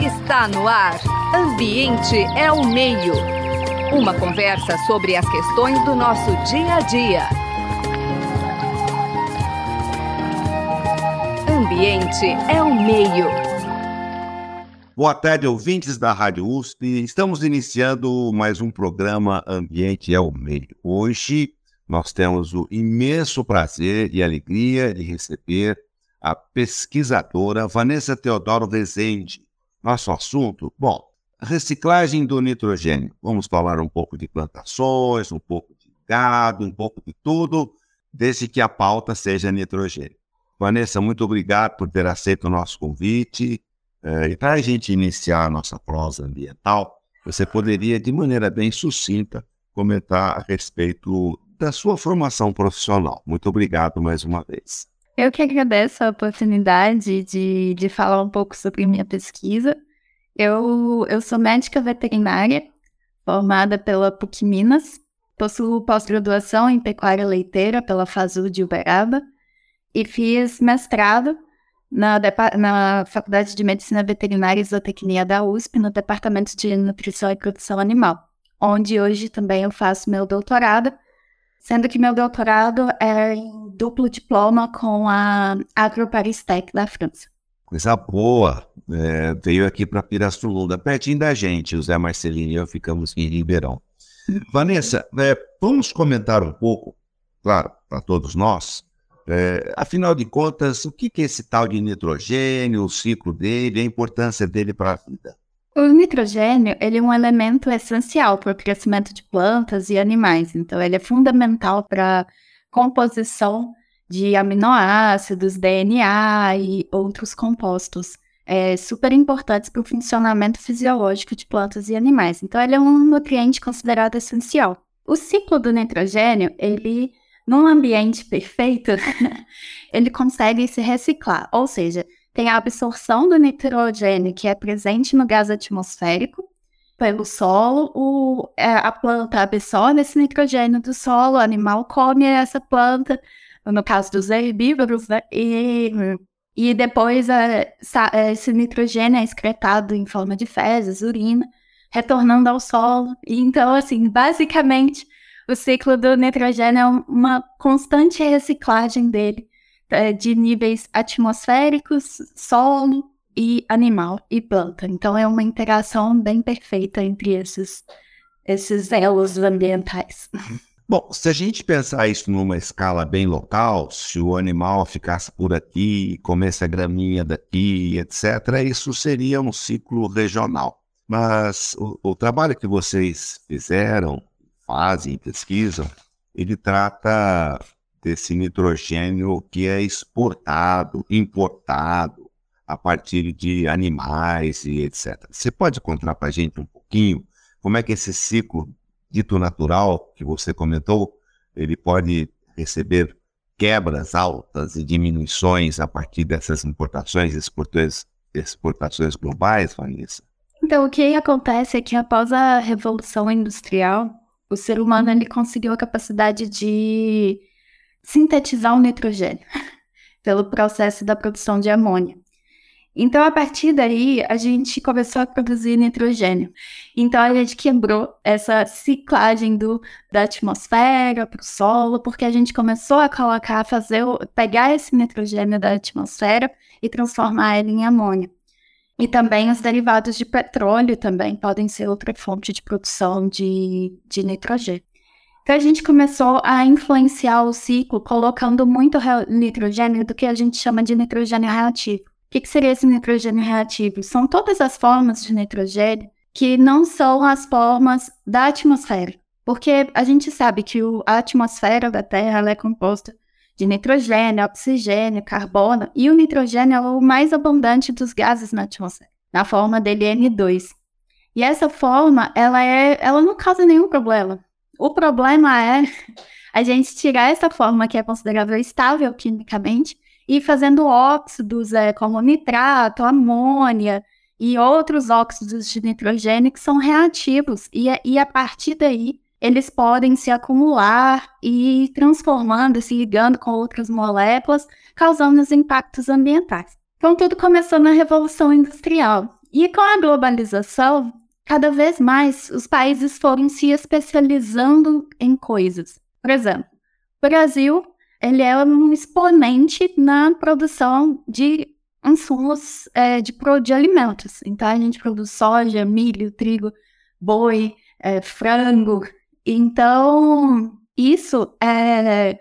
Está no ar. Ambiente é o meio. Uma conversa sobre as questões do nosso dia a dia. Ambiente é o meio. Boa tarde, ouvintes da Rádio USP. Estamos iniciando mais um programa Ambiente é o Meio. Hoje nós temos o imenso prazer e alegria de receber a pesquisadora Vanessa Teodoro Rezende. Nosso assunto, bom, reciclagem do nitrogênio. Vamos falar um pouco de plantações, um pouco de gado, um pouco de tudo, desde que a pauta seja nitrogênio. Vanessa, muito obrigado por ter aceito o nosso convite. É, e para a gente iniciar a nossa prosa ambiental, você poderia, de maneira bem sucinta, comentar a respeito da sua formação profissional. Muito obrigado mais uma vez. Eu que agradeço a oportunidade de, de falar um pouco sobre minha pesquisa. Eu, eu sou médica veterinária, formada pela PUC Minas, possuo pós-graduação em pecuária leiteira pela FASU de Uberaba e fiz mestrado na, na Faculdade de Medicina Veterinária e Zootecnia da USP, no Departamento de Nutrição e Produção Animal, onde hoje também eu faço meu doutorado sendo que meu doutorado é em duplo diploma com a AgroParisTech da França. Coisa boa. É, veio aqui para Pirassununga, pertinho da gente. O Zé Marcelino e eu ficamos em Ribeirão. Vanessa, é, vamos comentar um pouco, claro, para todos nós, é, afinal de contas, o que é esse tal de nitrogênio, o ciclo dele, a importância dele para a vida? O nitrogênio ele é um elemento essencial para o crescimento de plantas e animais, então ele é fundamental para a composição de aminoácidos, DNA e outros compostos é, super importantes para o funcionamento fisiológico de plantas e animais. Então ele é um nutriente considerado essencial. O ciclo do nitrogênio, ele num ambiente perfeito, ele consegue se reciclar, ou seja, tem a absorção do nitrogênio que é presente no gás atmosférico pelo solo, o, é, a planta absorve esse nitrogênio do solo, o animal come essa planta, no caso dos herbívoros, né? E, e depois é, é, esse nitrogênio é excretado em forma de fezes, urina, retornando ao solo. E então, assim, basicamente, o ciclo do nitrogênio é uma constante reciclagem dele de níveis atmosféricos, solo e animal e planta. Então é uma interação bem perfeita entre esses, esses elos ambientais. Bom, se a gente pensar isso numa escala bem local, se o animal ficasse por aqui, comesse a graminha daqui, etc., isso seria um ciclo regional. Mas o, o trabalho que vocês fizeram, fazem, pesquisam, ele trata desse nitrogênio que é exportado, importado a partir de animais e etc. Você pode contar para a gente um pouquinho como é que esse ciclo dito natural que você comentou, ele pode receber quebras altas e diminuições a partir dessas importações exportações, exportações globais, Vanessa? Então, o que acontece é que após a Revolução Industrial, o ser humano ele conseguiu a capacidade de sintetizar o nitrogênio pelo processo da produção de amônia. Então, a partir daí, a gente começou a produzir nitrogênio. Então, a gente quebrou essa ciclagem do, da atmosfera para o solo, porque a gente começou a colocar, fazer, pegar esse nitrogênio da atmosfera e transformar ele em amônia. E também os derivados de petróleo também podem ser outra fonte de produção de, de nitrogênio. Então a gente começou a influenciar o ciclo colocando muito nitrogênio do que a gente chama de nitrogênio reativo. O que, que seria esse nitrogênio reativo? São todas as formas de nitrogênio que não são as formas da atmosfera. Porque a gente sabe que a atmosfera da Terra é composta de nitrogênio, oxigênio, carbono, e o nitrogênio é o mais abundante dos gases na atmosfera, na forma dele N2. E essa forma, ela, é, ela não causa nenhum problema. O problema é a gente tirar essa forma que é considerável estável quimicamente e fazendo óxidos é, como nitrato, amônia e outros óxidos de nitrogênio que são reativos. E, e a partir daí, eles podem se acumular e transformando, se ligando com outras moléculas, causando os impactos ambientais. Então, tudo começou na Revolução Industrial. e com a globalização, cada vez mais os países foram se especializando em coisas. Por exemplo, o Brasil ele é um exponente na produção de insumos é, de, de alimentos. Então, a gente produz soja, milho, trigo, boi, é, frango. Então, isso é,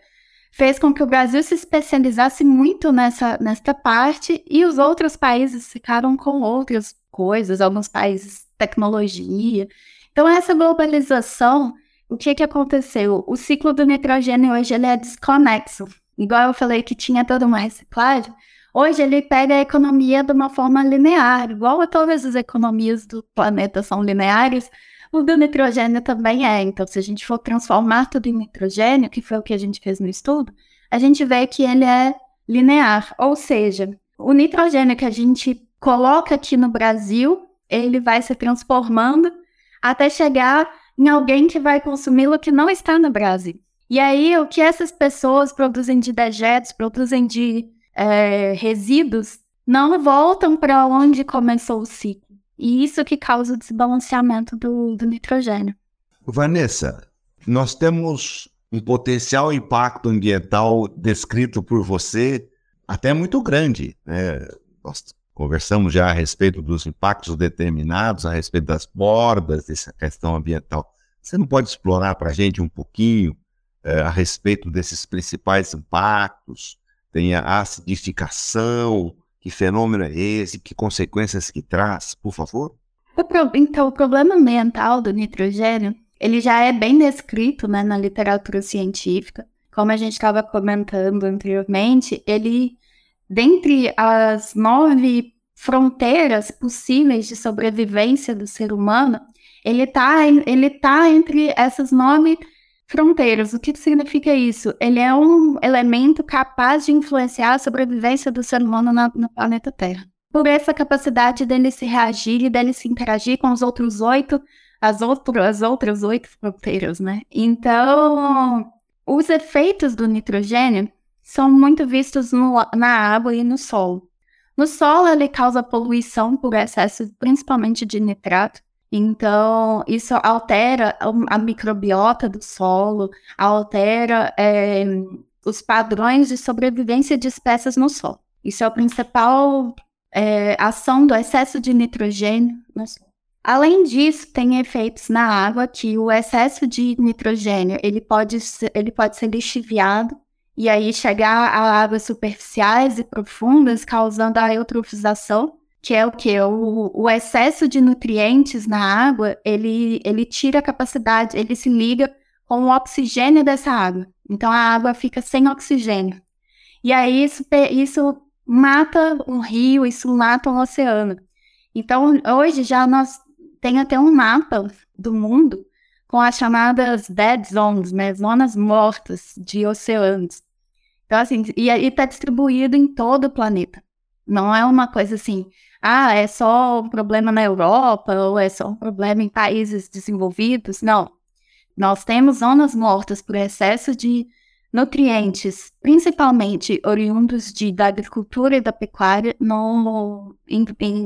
fez com que o Brasil se especializasse muito nessa, nessa parte e os outros países ficaram com outras coisas, alguns países tecnologia. Então, essa globalização, o que, que aconteceu? O ciclo do nitrogênio hoje ele é desconexo. Igual eu falei que tinha toda uma reciclagem, Hoje ele pega a economia de uma forma linear, igual a todas as economias do planeta são lineares, o do nitrogênio também é. Então, se a gente for transformar tudo em nitrogênio, que foi o que a gente fez no estudo, a gente vê que ele é linear. Ou seja, o nitrogênio que a gente coloca aqui no Brasil, ele vai se transformando até chegar em alguém que vai consumi-lo que não está no Brasil. E aí, o que essas pessoas produzem de dejetos, produzem de é, resíduos não voltam para onde começou o ciclo. E isso que causa o desbalanceamento do, do nitrogênio. Vanessa, nós temos um potencial impacto ambiental descrito por você até muito grande. Né? Nós conversamos já a respeito dos impactos determinados, a respeito das bordas dessa questão ambiental. Você não pode explorar para a gente um pouquinho é, a respeito desses principais impactos, tem a acidificação, que fenômeno é esse, que consequências que traz, por favor? Então, o problema ambiental do nitrogênio, ele já é bem descrito né, na literatura científica. Como a gente estava comentando anteriormente, ele, dentre as nove fronteiras possíveis de sobrevivência do ser humano, ele está ele tá entre essas nove Fronteiras, o que significa isso? Ele é um elemento capaz de influenciar a sobrevivência do ser humano na, no planeta Terra. Por essa capacidade dele se reagir e dele se interagir com os outros oito, as, outro, as outras oito fronteiras, né? Então, os efeitos do nitrogênio são muito vistos no, na água e no solo. No solo, ele causa poluição por excesso, principalmente de nitrato. Então, isso altera a microbiota do solo, altera é, os padrões de sobrevivência de espécies no solo. Isso é a principal é, ação do excesso de nitrogênio no solo. Além disso, tem efeitos na água que o excesso de nitrogênio ele pode, ser, ele pode ser lixiviado e aí chegar a águas superficiais e profundas, causando a eutrofização, que é o que? O, o, excesso de nutrientes na água, ele, ele tira a capacidade, ele se liga com o oxigênio dessa água. Então a água fica sem oxigênio. E aí isso, isso mata um rio, isso mata um oceano. Então hoje já nós tem até um mapa do mundo com as chamadas dead zones, né, zonas mortas de oceanos. Então assim, e está distribuído em todo o planeta. Não é uma coisa assim, ah, é só um problema na Europa ou é só um problema em países desenvolvidos. Não. Nós temos zonas mortas por excesso de nutrientes, principalmente oriundos de, da agricultura e da pecuária, no, em, em,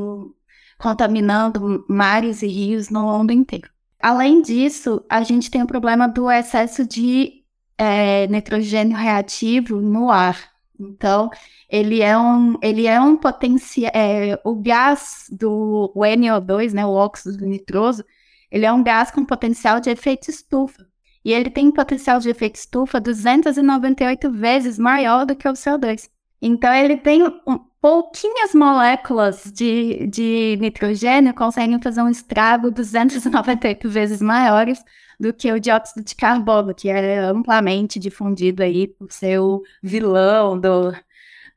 contaminando mares e rios no mundo inteiro. Além disso, a gente tem o problema do excesso de é, nitrogênio reativo no ar. Então, ele é um, ele é um potencial, é, o gás do o NO2, né, o óxido nitroso, ele é um gás com potencial de efeito estufa. E ele tem potencial de efeito estufa 298 vezes maior do que o CO2. Então, ele tem um, pouquinhas moléculas de, de nitrogênio conseguem fazer um estrago 298 vezes maiores do que o dióxido de carbono, que é amplamente difundido aí por ser o vilão do,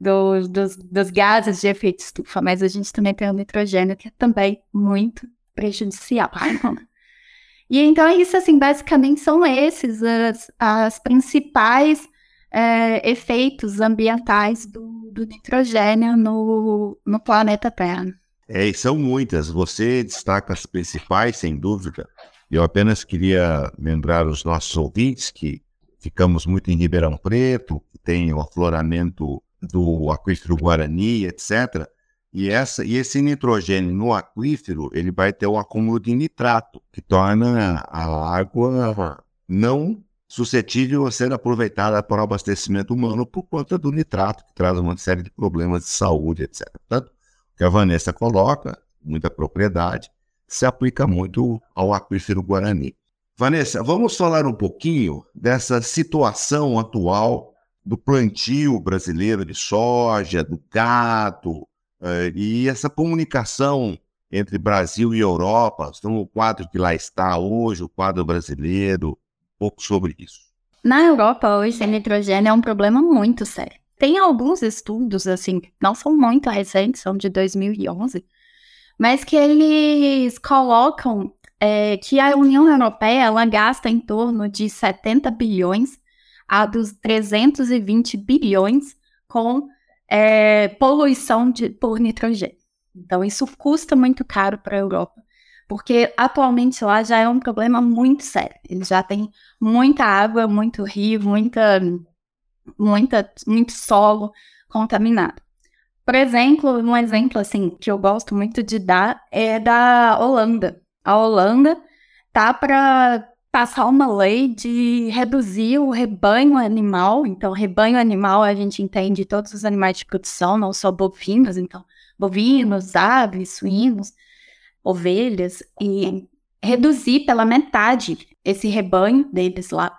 do, dos, dos gases de efeito estufa. Mas a gente também tem o nitrogênio, que é também muito prejudicial. e então, isso, assim, basicamente são esses as, as principais é, efeitos ambientais do, do nitrogênio no, no planeta Terra. É, são muitas. Você destaca as principais, sem dúvida. Eu apenas queria lembrar os nossos ouvintes que ficamos muito em Ribeirão Preto, que tem o afloramento do aquífero Guarani, etc. E, essa, e esse nitrogênio no aquífero, ele vai ter um acúmulo de nitrato, que torna a água não suscetível a ser aproveitada para o abastecimento humano por conta do nitrato, que traz uma série de problemas de saúde, etc. Portanto, o que a Vanessa coloca, muita propriedade, se aplica muito ao aquífero Guarani. Vanessa, vamos falar um pouquinho dessa situação atual do plantio brasileiro de soja, do gado, eh, e essa comunicação entre Brasil e Europa, então o quadro que lá está hoje, o quadro brasileiro, um pouco sobre isso. Na Europa, hoje, o nitrogênio é um problema muito sério. Tem alguns estudos, assim, não são muito recentes, são de 2011, mas que eles colocam é, que a União Europeia ela gasta em torno de 70 bilhões a dos 320 bilhões com é, poluição de, por nitrogênio. Então, isso custa muito caro para a Europa, porque atualmente lá já é um problema muito sério. Eles já têm muita água, muito rio, muita, muita, muito solo contaminado. Por exemplo, um exemplo assim que eu gosto muito de dar é da Holanda. A Holanda tá para passar uma lei de reduzir o rebanho animal. Então, rebanho animal a gente entende todos os animais de produção, não só bovinos, então bovinos, aves, suínos, ovelhas e reduzir pela metade esse rebanho deles lá,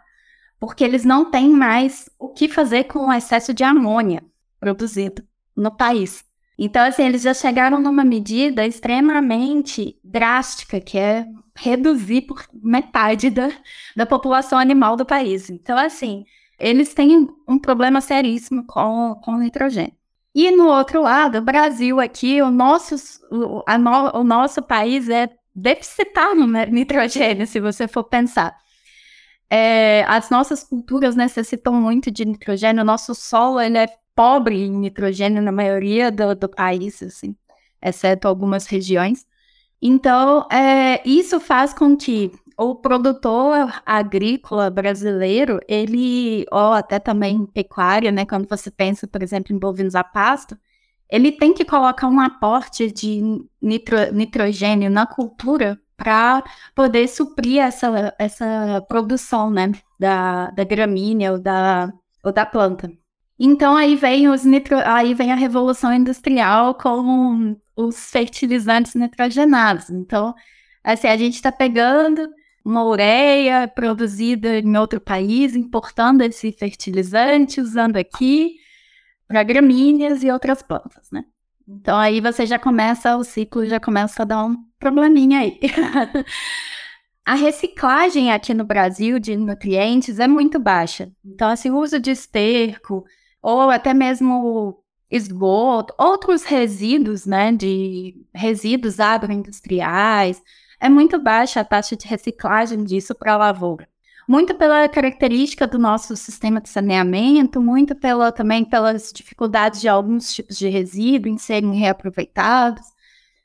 porque eles não têm mais o que fazer com o excesso de amônia produzido no país. Então, assim, eles já chegaram numa medida extremamente drástica, que é reduzir por metade da, da população animal do país. Então, assim, eles têm um problema seríssimo com, com nitrogênio. E no outro lado, o Brasil aqui, o nosso, o, no, o nosso país é deficitário no nitrogênio, se você for pensar. É, as nossas culturas necessitam muito de nitrogênio, o nosso solo ele é pobre em nitrogênio na maioria do, do país, assim, exceto algumas regiões. Então, é, isso faz com que o produtor agrícola brasileiro, ele, ou até também pecuária, né, quando você pensa, por exemplo, em bovinos a pasto, ele tem que colocar um aporte de nitro, nitrogênio na cultura para poder suprir essa, essa produção, né, da, da gramínea ou da, ou da planta. Então aí vem os nitro... aí vem a revolução industrial com os fertilizantes nitrogenados. Então, assim, a gente está pegando uma ureia produzida em outro país, importando esse fertilizante, usando aqui para gramíneas e outras plantas, né? Então aí você já começa, o ciclo já começa a dar um probleminha aí. a reciclagem aqui no Brasil de nutrientes é muito baixa. Então, assim, o uso de esterco, ou até mesmo esgoto, outros resíduos, né, de resíduos agroindustriais. É muito baixa a taxa de reciclagem disso para a lavoura. Muito pela característica do nosso sistema de saneamento, muito pela, também pelas dificuldades de alguns tipos de resíduo em serem reaproveitados,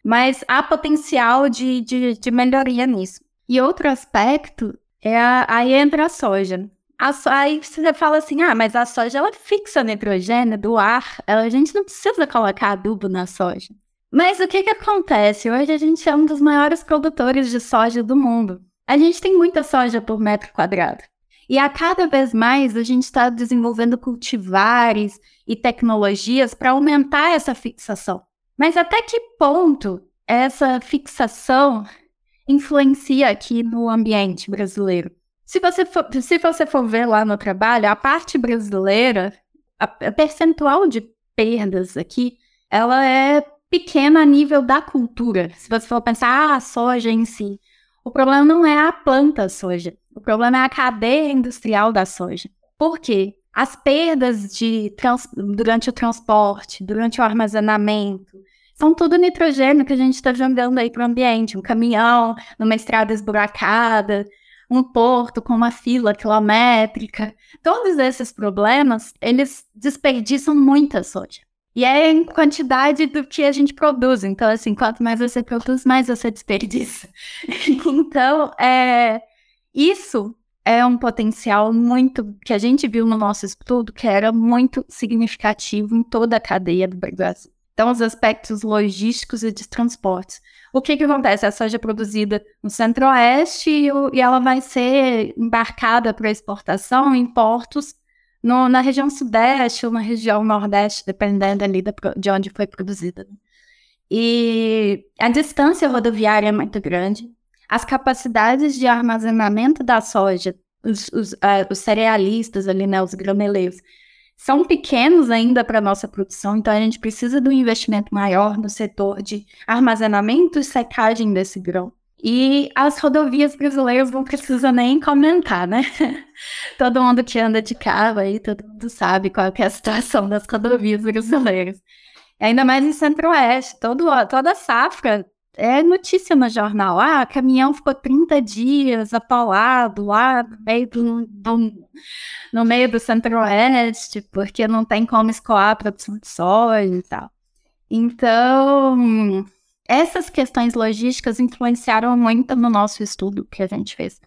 mas há potencial de, de, de melhoria nisso. E outro aspecto é a, aí entra a soja. A, aí você fala assim, ah, mas a soja ela fixa nitrogênio do ar, a gente não precisa colocar adubo na soja. Mas o que que acontece? Hoje a gente é um dos maiores produtores de soja do mundo. A gente tem muita soja por metro quadrado. E a cada vez mais a gente está desenvolvendo cultivares e tecnologias para aumentar essa fixação. Mas até que ponto essa fixação influencia aqui no ambiente brasileiro? Se você, for, se você for ver lá no trabalho, a parte brasileira, a, a percentual de perdas aqui, ela é pequena a nível da cultura. Se você for pensar, ah, a soja em si. O problema não é a planta soja. O problema é a cadeia industrial da soja. Por quê? As perdas de trans, durante o transporte, durante o armazenamento, são tudo nitrogênio que a gente está jogando aí para o ambiente. Um caminhão numa estrada esburacada, um porto com uma fila quilométrica. Todos esses problemas, eles desperdiçam muita soja. E é em quantidade do que a gente produz. Então, assim, quanto mais você produz, mais você desperdiça. então, é, isso é um potencial muito que a gente viu no nosso estudo que era muito significativo em toda a cadeia do Brasil. Então, os aspectos logísticos e de transportes. O que, que acontece? A soja é produzida no centro-oeste e, e, ela vai ser embarcada para exportação em portos no, na região sudeste ou na região nordeste, dependendo ali de onde foi produzida. E a distância rodoviária é muito grande. As capacidades de armazenamento da soja, os, os, uh, os cerealistas ali, né, os graneleiros, são pequenos ainda para a nossa produção, então a gente precisa de um investimento maior no setor de armazenamento e secagem desse grão. E as rodovias brasileiras não precisa nem comentar, né? todo mundo que anda de carro aí, todo mundo sabe qual é a situação das rodovias brasileiras. Ainda mais em Centro-Oeste, toda safra é notícia no jornal. Ah, caminhão ficou 30 dias atolado lá no meio do, do no meio do centro-oeste, porque não tem como escoar a produção de soja e tal. Então, essas questões logísticas influenciaram muito no nosso estudo que a gente fez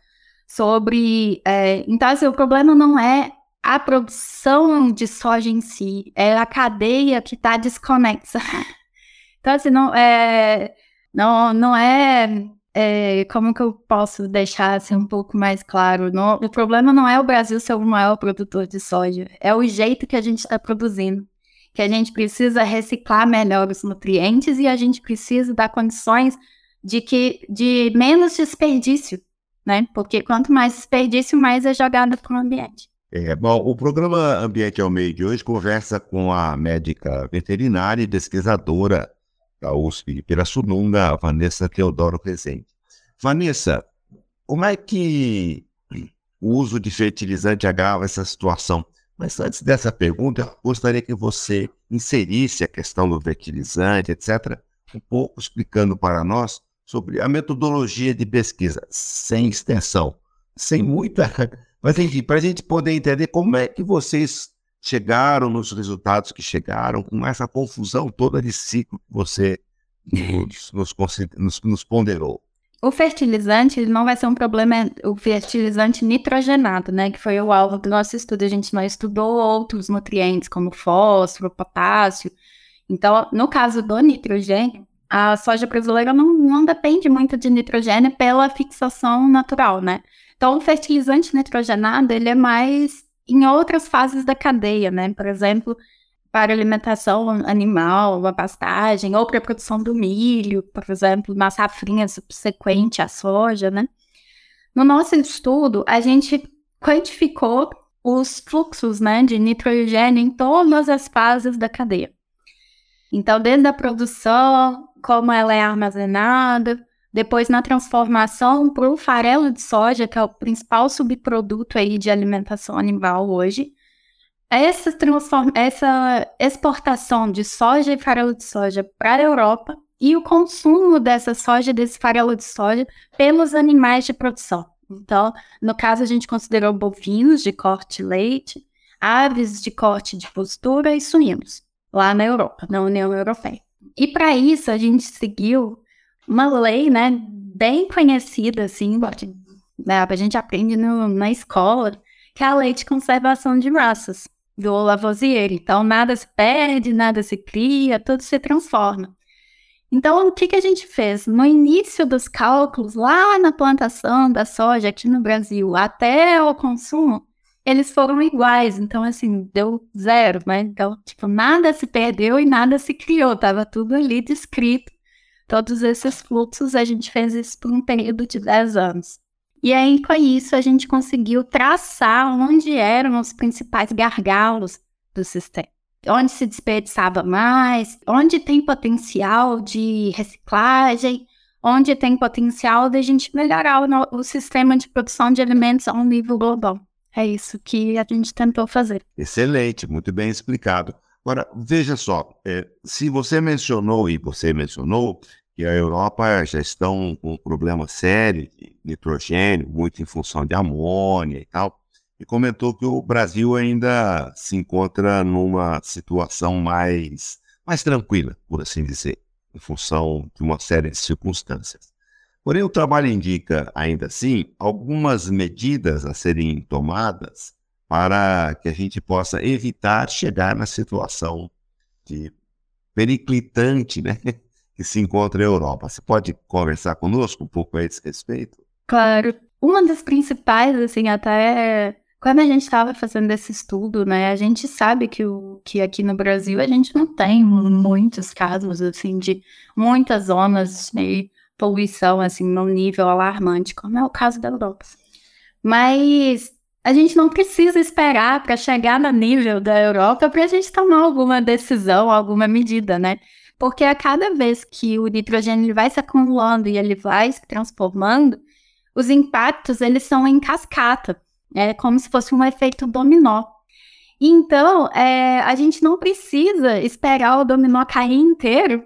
sobre. É, então, assim, o problema não é a produção de soja em si, é a cadeia que está desconexa. Então, assim, não é não, não é, é, Como que eu posso deixar assim, um pouco mais claro? Não, o problema não é o Brasil ser o maior produtor de soja, é o jeito que a gente está produzindo. Que a gente precisa reciclar melhor os nutrientes e a gente precisa dar condições de que de menos desperdício, né? Porque quanto mais desperdício, mais é jogado para o ambiente. É, bom, o programa Ambiente ao Meio de hoje conversa com a médica veterinária e pesquisadora da USP de Pirassununga, Vanessa Teodoro Rezende. Vanessa, como é que o uso de fertilizante agrava essa situação? Mas antes dessa pergunta, gostaria que você inserisse a questão do fertilizante, etc., um pouco explicando para nós sobre a metodologia de pesquisa, sem extensão, sem muita. Mas enfim, para a gente poder entender como é que vocês chegaram nos resultados que chegaram, com essa confusão toda de ciclo que você nos, nos, nos ponderou. O fertilizante não vai ser um problema, o fertilizante nitrogenado, né? Que foi o alvo do nosso estudo. A gente não estudou outros nutrientes, como fósforo, potássio. Então, no caso do nitrogênio, a soja brasileira não, não depende muito de nitrogênio pela fixação natural, né? Então, o fertilizante nitrogenado, ele é mais em outras fases da cadeia, né? Por exemplo, para alimentação animal, uma pastagem, ou para a produção do milho, por exemplo, uma safrinha subsequente à soja, né? No nosso estudo, a gente quantificou os fluxos né, de nitrogênio em todas as fases da cadeia. Então, desde a produção, como ela é armazenada, depois na transformação para o farelo de soja, que é o principal subproduto aí de alimentação animal hoje. Essa, essa exportação de soja e farelo de soja para a Europa e o consumo dessa soja, desse farelo de soja, pelos animais de produção. Então, no caso, a gente considerou bovinos de corte leite, aves de corte de postura e suínos, lá na Europa, na União Europeia. E para isso, a gente seguiu uma lei, né, bem conhecida, assim, né, a gente aprende no, na escola, que é a lei de conservação de raças, do Lavoisier. Então, nada se perde, nada se cria, tudo se transforma. Então, o que, que a gente fez? No início dos cálculos, lá na plantação da soja aqui no Brasil, até o consumo, eles foram iguais. Então, assim, deu zero, né? Então, tipo, nada se perdeu e nada se criou. Tava tudo ali descrito Todos esses fluxos a gente fez isso por um período de 10 anos. E aí, com isso, a gente conseguiu traçar onde eram os principais gargalos do sistema. Onde se desperdiçava mais, onde tem potencial de reciclagem, onde tem potencial de a gente melhorar o, o sistema de produção de alimentos a um nível global. É isso que a gente tentou fazer. Excelente, muito bem explicado. Agora, veja só, é, se você mencionou, e você mencionou, que a Europa já estão com um problema sério de nitrogênio, muito em função de amônia e tal, e comentou que o Brasil ainda se encontra numa situação mais, mais tranquila, por assim dizer, em função de uma série de circunstâncias. Porém, o trabalho indica, ainda assim, algumas medidas a serem tomadas para que a gente possa evitar chegar na situação de periclitante, né? Que se encontra na Europa. Você pode conversar conosco um pouco a esse respeito? Claro. Uma das principais, assim, até quando a gente estava fazendo esse estudo, né, a gente sabe que, o, que aqui no Brasil a gente não tem muitos casos, assim, de muitas zonas de poluição, assim, num nível alarmante, como é o caso da Europa. Mas a gente não precisa esperar para chegar no nível da Europa para a gente tomar alguma decisão, alguma medida, né? Porque a cada vez que o nitrogênio ele vai se acumulando e ele vai se transformando, os impactos eles são em cascata, é como se fosse um efeito dominó. Então, é, a gente não precisa esperar o dominó cair inteiro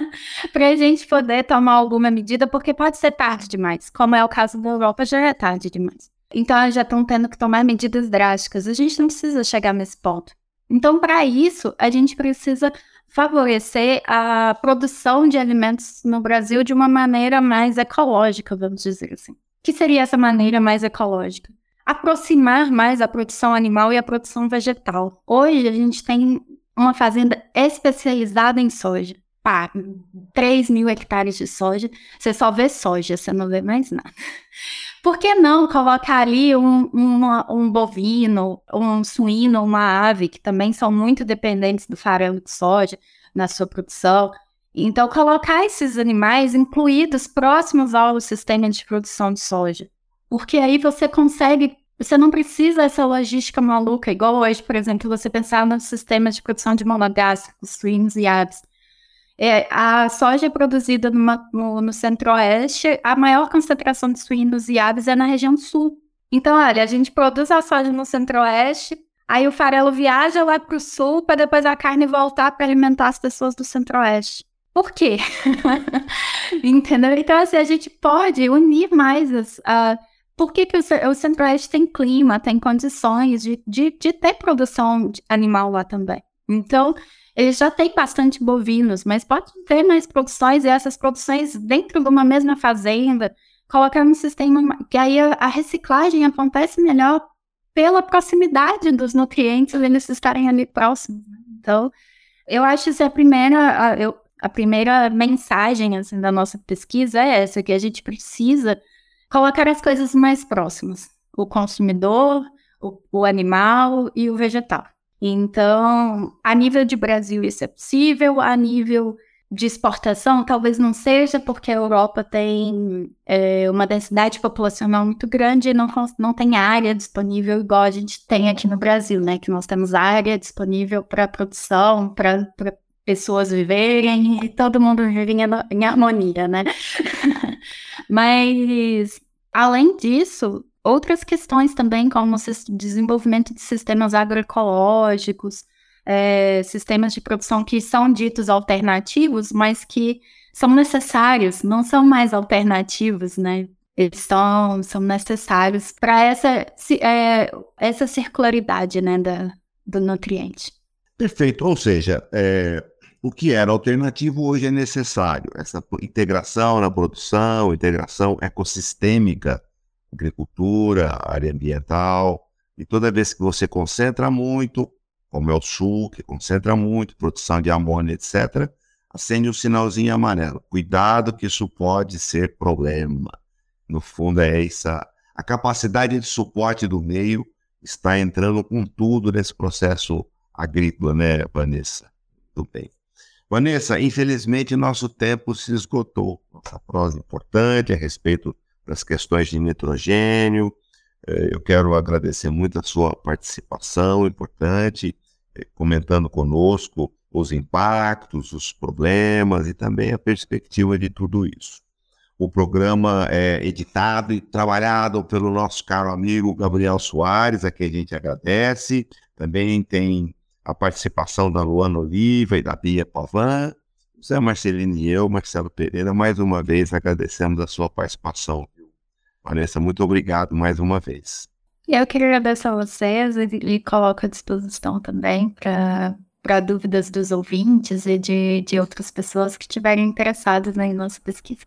para a gente poder tomar alguma medida, porque pode ser tarde demais, como é o caso da Europa, já é tarde demais. Então, já estão tendo que tomar medidas drásticas. A gente não precisa chegar nesse ponto. Então, para isso, a gente precisa favorecer a produção de alimentos no Brasil de uma maneira mais ecológica, vamos dizer assim. que seria essa maneira mais ecológica? Aproximar mais a produção animal e a produção vegetal. Hoje, a gente tem uma fazenda especializada em soja. Pá, 3 mil hectares de soja. Você só vê soja, você não vê mais nada. Por que não colocar ali um, um, bovino, um suíno, uma ave, que também são muito dependentes do farelo de soja na sua produção? Então, colocar esses animais incluídos próximos ao sistema de produção de soja. Porque aí você consegue você não precisa dessa logística maluca, igual hoje, por exemplo, você pensar no sistema de produção de monogástricos, suínos e aves. É, a soja é produzida numa, no, no centro-oeste, a maior concentração de suínos e aves é na região sul. Então, olha, a gente produz a soja no centro-oeste, aí o farelo viaja lá para o sul para depois a carne voltar para alimentar as pessoas do centro-oeste. Por quê? Entendeu? Então, assim, a gente pode unir mais as. Uh, por que, que o, o centro-oeste tem clima, tem condições de, de, de ter produção animal lá também? Então, eles já têm bastante bovinos, mas pode ter mais produções e essas produções dentro de uma mesma fazenda, colocar um sistema que aí a, a reciclagem acontece melhor pela proximidade dos nutrientes, eles estarem ali próximos. Né? Então, eu acho que a primeira, a, eu, a primeira mensagem assim, da nossa pesquisa é essa, que a gente precisa colocar as coisas mais próximas. O consumidor, o, o animal e o vegetal. Então, a nível de Brasil isso é possível, a nível de exportação talvez não seja, porque a Europa tem é, uma densidade populacional muito grande e não, não tem área disponível igual a gente tem aqui no Brasil, né? Que nós temos área disponível para produção, para pessoas viverem e todo mundo vive em, harmonia, né? Mas, além disso, outras questões também, como desenvolvimento de sistemas agroecológicos, é, sistemas de produção que são ditos alternativos, mas que são necessários, não são mais alternativos, né? Eles são, são necessários para essa, é, essa circularidade né, da, do nutriente. Perfeito. Ou seja, é, o que era alternativo hoje é necessário. Essa integração na produção, integração ecossistêmica agricultura, área ambiental. E toda vez que você concentra muito, como é o sul, que concentra muito, produção de amônia, etc., acende um sinalzinho amarelo. Cuidado que isso pode ser problema. No fundo é essa. A capacidade de suporte do meio está entrando com tudo nesse processo agrícola, né, Vanessa? Tudo bem. Vanessa, infelizmente nosso tempo se esgotou. Nossa prosa importante a respeito das questões de nitrogênio. É, eu quero agradecer muito a sua participação importante, é, comentando conosco os impactos, os problemas e também a perspectiva de tudo isso. O programa é editado e trabalhado pelo nosso caro amigo Gabriel Soares, a quem a gente agradece. Também tem a participação da Luana Oliva e da Bia Pavan. Zé Marcelino e eu, Marcelo Pereira, mais uma vez agradecemos a sua participação. Vanessa, muito obrigado mais uma vez. Eu queria agradecer a vocês e, e coloco à disposição também para dúvidas dos ouvintes e de, de outras pessoas que estiverem interessadas em nossa pesquisa.